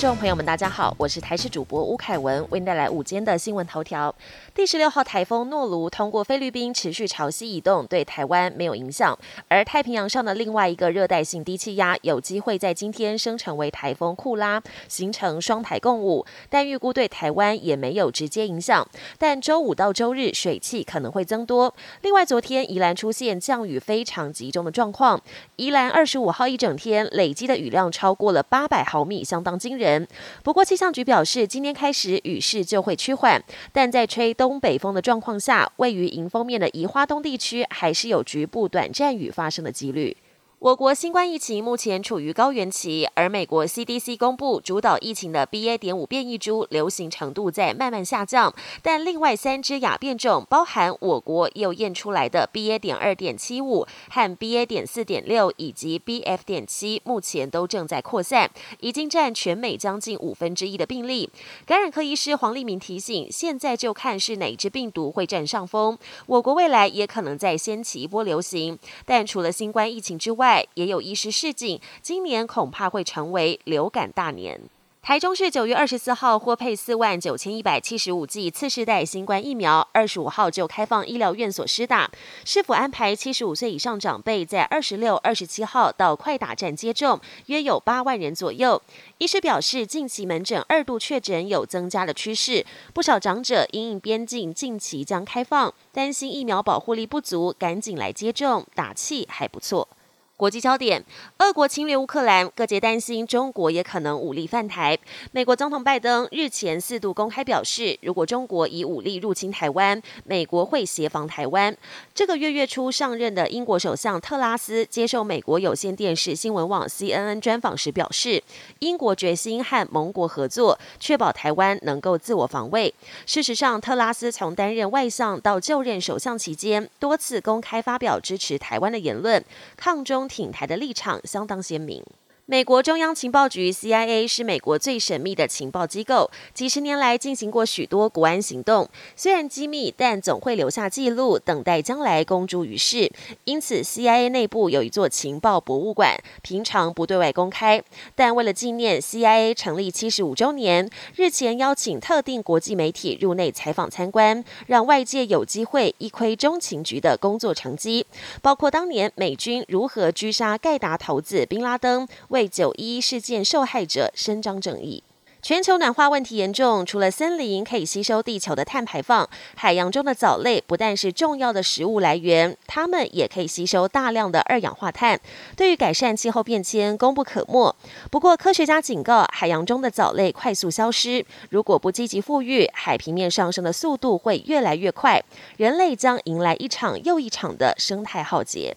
众朋友们，大家好，我是台视主播吴凯文，为您带来午间的新闻头条。第十六号台风诺卢通过菲律宾持续朝西移动，对台湾没有影响。而太平洋上的另外一个热带性低气压有机会在今天生成为台风库拉，形成双台共舞，但预估对台湾也没有直接影响。但周五到周日水汽可能会增多。另外，昨天宜兰出现降雨非常集中的状况，宜兰二十五号一整天累积的雨量超过了八百毫米，相当惊人。不过气象局表示，今天开始雨势就会趋缓，但在吹东北风的状况下，位于迎风面的宜花东地区还是有局部短暂雨发生的几率。我国新冠疫情目前处于高原期，而美国 CDC 公布主导疫情的 BA. 点五变异株流行程度在慢慢下降，但另外三只亚变种，包含我国又验出来的 BA. 点二点七五和 BA. 点四点六以及 BF. 点七，目前都正在扩散，已经占全美将近五分之一的病例。感染科医师黄立明提醒，现在就看是哪只病毒会占上风，我国未来也可能再掀起一波流行。但除了新冠疫情之外也有医师示警，今年恐怕会成为流感大年。台中市九月二十四号获配四万九千一百七十五剂次世代新冠疫苗，二十五号就开放医疗院所施打。是否安排七十五岁以上长辈在二十六、二十七号到快打站接种？约有八万人左右。医师表示，近期门诊二度确诊有增加的趋势，不少长者因应边境近期将开放，担心疫苗保护力不足，赶紧来接种，打气还不错。国际焦点：俄国侵略乌克兰，各界担心中国也可能武力犯台。美国总统拜登日前四度公开表示，如果中国以武力入侵台湾，美国会协防台湾。这个月月初上任的英国首相特拉斯接受美国有线电视新闻网 CNN 专访时表示，英国决心和盟国合作，确保台湾能够自我防卫。事实上，特拉斯从担任外相到就任首相期间，多次公开发表支持台湾的言论，抗中。挺台的立场相当鲜明。美国中央情报局 （CIA） 是美国最神秘的情报机构，几十年来进行过许多国安行动。虽然机密，但总会留下记录，等待将来公诸于世。因此，CIA 内部有一座情报博物馆，平常不对外公开。但为了纪念 CIA 成立七十五周年，日前邀请特定国际媒体入内采访参观，让外界有机会一窥中情局的工作成绩，包括当年美军如何狙杀盖达头子宾拉登。为为九一事件受害者伸张正义。全球暖化问题严重，除了森林可以吸收地球的碳排放，海洋中的藻类不但是重要的食物来源，它们也可以吸收大量的二氧化碳，对于改善气候变迁功不可没。不过，科学家警告，海洋中的藻类快速消失，如果不积极富裕，海平面上升的速度会越来越快，人类将迎来一场又一场的生态浩劫。